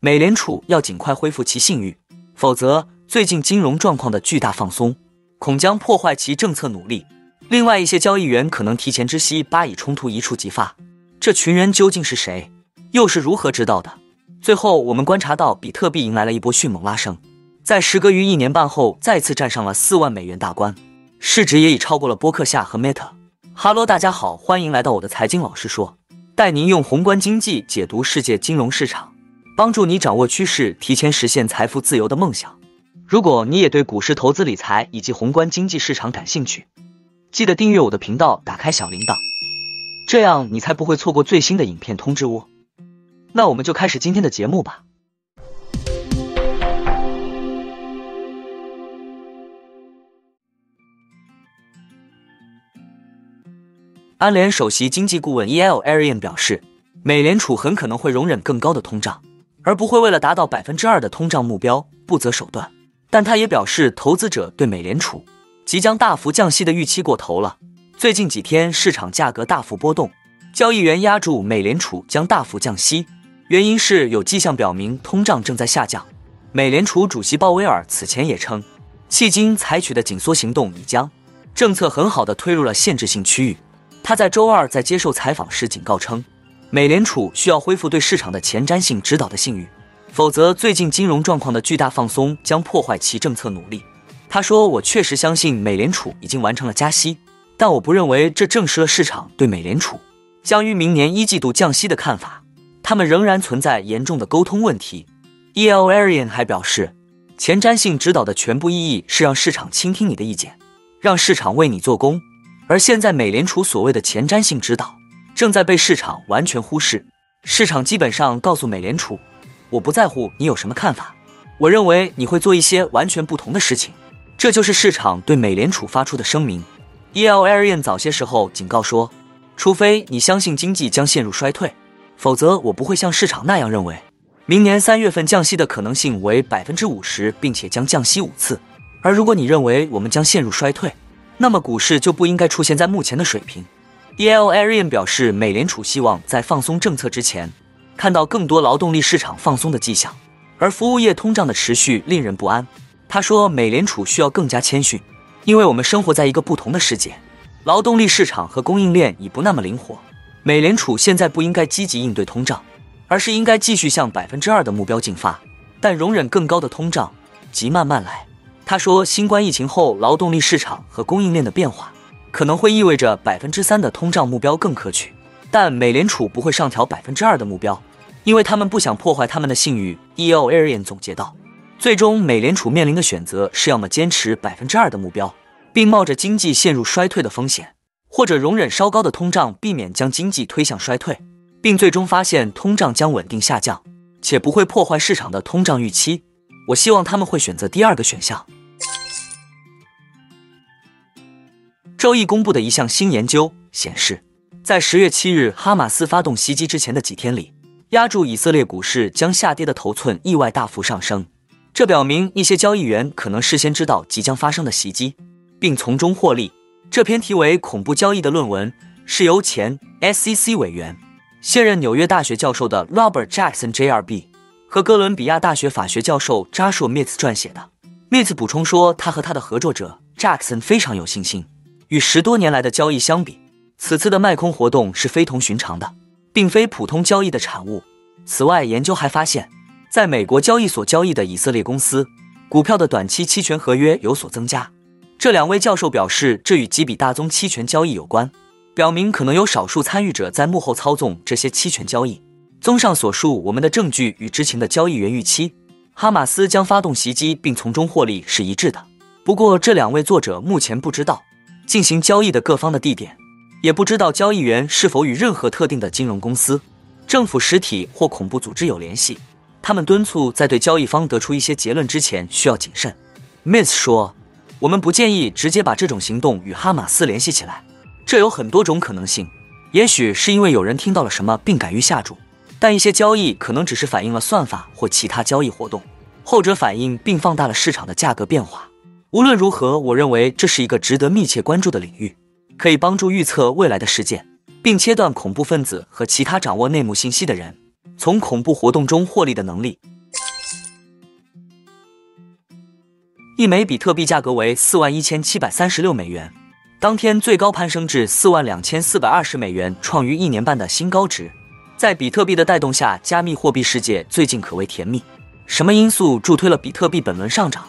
美联储要尽快恢复其信誉，否则最近金融状况的巨大放松恐将破坏其政策努力。另外，一些交易员可能提前知悉巴以冲突一触即发，这群人究竟是谁，又是如何知道的？最后，我们观察到比特币迎来了一波迅猛拉升，在时隔于一年半后再次站上了四万美元大关，市值也已超过了波克夏和 Meta。哈喽，大家好，欢迎来到我的财经老师说，带您用宏观经济解读世界金融市场，帮助你掌握趋势，提前实现财富自由的梦想。如果你也对股市投资理财以及宏观经济市场感兴趣，记得订阅我的频道，打开小铃铛，这样你才不会错过最新的影片通知哦。那我们就开始今天的节目吧。安联首席经济顾问 E.L. Arian 表示，美联储很可能会容忍更高的通胀，而不会为了达到百分之二的通胀目标不择手段。但他也表示，投资者对美联储。即将大幅降息的预期过头了。最近几天市场价格大幅波动，交易员压住美联储将大幅降息，原因是有迹象表明通胀正在下降。美联储主席鲍威尔此前也称，迄今采取的紧缩行动已将政策很好的推入了限制性区域。他在周二在接受采访时警告称，美联储需要恢复对市场的前瞻性指导的信誉，否则最近金融状况的巨大放松将破坏其政策努力。他说：“我确实相信美联储已经完成了加息，但我不认为这证实了市场对美联储将于明年一季度降息的看法。他们仍然存在严重的沟通问题。”E.L. Arian 还表示，前瞻性指导的全部意义是让市场倾听你的意见，让市场为你做工。而现在，美联储所谓的前瞻性指导正在被市场完全忽视。市场基本上告诉美联储：“我不在乎你有什么看法，我认为你会做一些完全不同的事情。”这就是市场对美联储发出的声明。E.L. Arian 早些时候警告说，除非你相信经济将陷入衰退，否则我不会像市场那样认为，明年三月份降息的可能性为百分之五十，并且将降息五次。而如果你认为我们将陷入衰退，那么股市就不应该出现在目前的水平。E.L. Arian 表示，美联储希望在放松政策之前，看到更多劳动力市场放松的迹象，而服务业通胀的持续令人不安。他说：“美联储需要更加谦逊，因为我们生活在一个不同的世界，劳动力市场和供应链已不那么灵活。美联储现在不应该积极应对通胀，而是应该继续向百分之二的目标进发，但容忍更高的通胀，即慢慢来。”他说：“新冠疫情后劳动力市场和供应链的变化，可能会意味着百分之三的通胀目标更可取，但美联储不会上调百分之二的目标，因为他们不想破坏他们的信誉。”E.L. Arian 总结道。最终，美联储面临的选择是要么坚持百分之二的目标，并冒着经济陷入衰退的风险，或者容忍稍高的通胀，避免将经济推向衰退，并最终发现通胀将稳定下降，且不会破坏市场的通胀预期。我希望他们会选择第二个选项。周一公布的一项新研究显示，在十月七日哈马斯发动袭击之前的几天里，压住以色列股市将下跌的头寸意外大幅上升。这表明一些交易员可能事先知道即将发生的袭击，并从中获利。这篇题为《恐怖交易》的论文是由前 SEC 委员、现任纽约大学教授的 Robert Jackson Jr.B 和哥伦比亚大学法学教授 Joshua Mitz 撰写的。Mitz 补充说，他和他的合作者 Jackson 非常有信心。与十多年来的交易相比，此次的卖空活动是非同寻常的，并非普通交易的产物。此外，研究还发现。在美国交易所交易的以色列公司股票的短期期权合约有所增加。这两位教授表示，这与几笔大宗期权交易有关，表明可能有少数参与者在幕后操纵这些期权交易。综上所述，我们的证据与知情的交易员预期哈马斯将发动袭击并从中获利是一致的。不过，这两位作者目前不知道进行交易的各方的地点，也不知道交易员是否与任何特定的金融公司、政府实体或恐怖组织有联系。他们敦促在对交易方得出一些结论之前需要谨慎。Miss 说：“我们不建议直接把这种行动与哈马斯联系起来，这有很多种可能性。也许是因为有人听到了什么并敢于下注，但一些交易可能只是反映了算法或其他交易活动，后者反映并放大了市场的价格变化。无论如何，我认为这是一个值得密切关注的领域，可以帮助预测未来的事件，并切断恐怖分子和其他掌握内幕信息的人。”从恐怖活动中获利的能力。一枚比特币价格为四万一千七百三十六美元，当天最高攀升至四万两千四百二十美元，创于一年半的新高值。在比特币的带动下，加密货币世界最近可谓甜蜜。什么因素助推了比特币本轮上涨？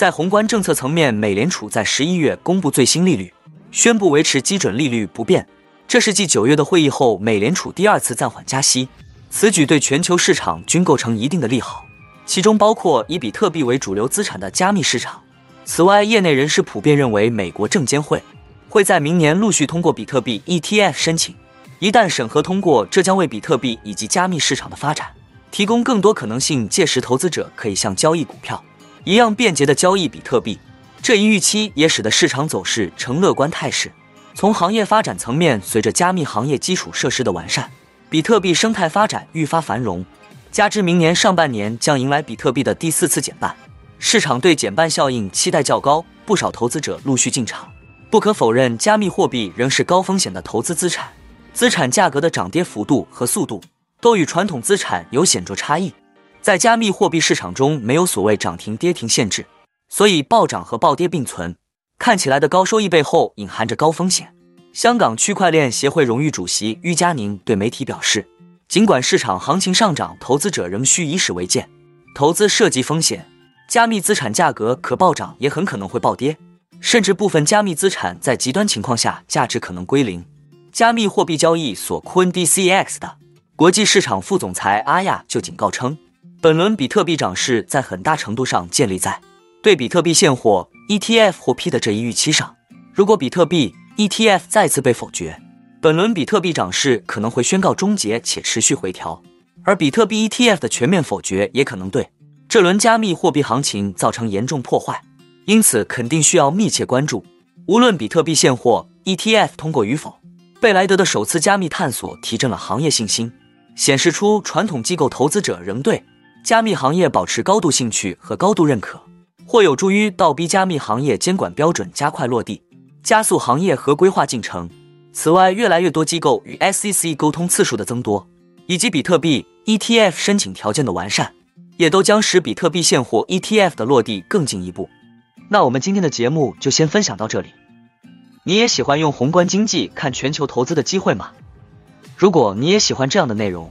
在宏观政策层面，美联储在十一月公布最新利率，宣布维持基准利率不变。这是继九月的会议后，美联储第二次暂缓加息。此举对全球市场均构成一定的利好。其中包括以比特币为主流资产的加密市场。此外，业内人士普遍认为，美国证监会会在明年陆续通过比特币 ETF 申请。一旦审核通过，这将为比特币以及加密市场的发展提供更多可能性。届时，投资者可以像交易股票一样便捷的交易比特币。这一预期也使得市场走势呈乐观态势。从行业发展层面，随着加密行业基础设施的完善，比特币生态发展愈发繁荣。加之明年上半年将迎来比特币的第四次减半，市场对减半效应期待较高，不少投资者陆续进场。不可否认，加密货币仍是高风险的投资资产，资产价格的涨跌幅度和速度都与传统资产有显著差异。在加密货币市场中，没有所谓涨停跌停限制，所以暴涨和暴跌并存。看起来的高收益背后隐含着高风险。香港区块链协会荣誉主席于佳宁对媒体表示。尽管市场行情上涨，投资者仍需以史为鉴。投资涉及风险，加密资产价格可暴涨，也很可能会暴跌，甚至部分加密资产在极端情况下价值可能归零。加密货币交易所 CoinDCX 的国际市场副总裁阿亚就警告称，本轮比特币涨势在很大程度上建立在对比特币现货 ETF 获批的这一预期上。如果比特币 ETF 再次被否决，本轮比特币涨势可能会宣告终结且持续回调，而比特币 ETF 的全面否决也可能对这轮加密货币行情造成严重破坏，因此肯定需要密切关注。无论比特币现货 ETF 通过与否，贝莱德的首次加密探索提振了行业信心，显示出传统机构投资者仍对加密行业保持高度兴趣和高度认可，或有助于倒逼加密行业监管标准加快落地，加速行业合规化进程。此外，越来越多机构与 SEC 沟通次数的增多，以及比特币 ETF 申请条件的完善，也都将使比特币现货 ETF 的落地更进一步。那我们今天的节目就先分享到这里。你也喜欢用宏观经济看全球投资的机会吗？如果你也喜欢这样的内容，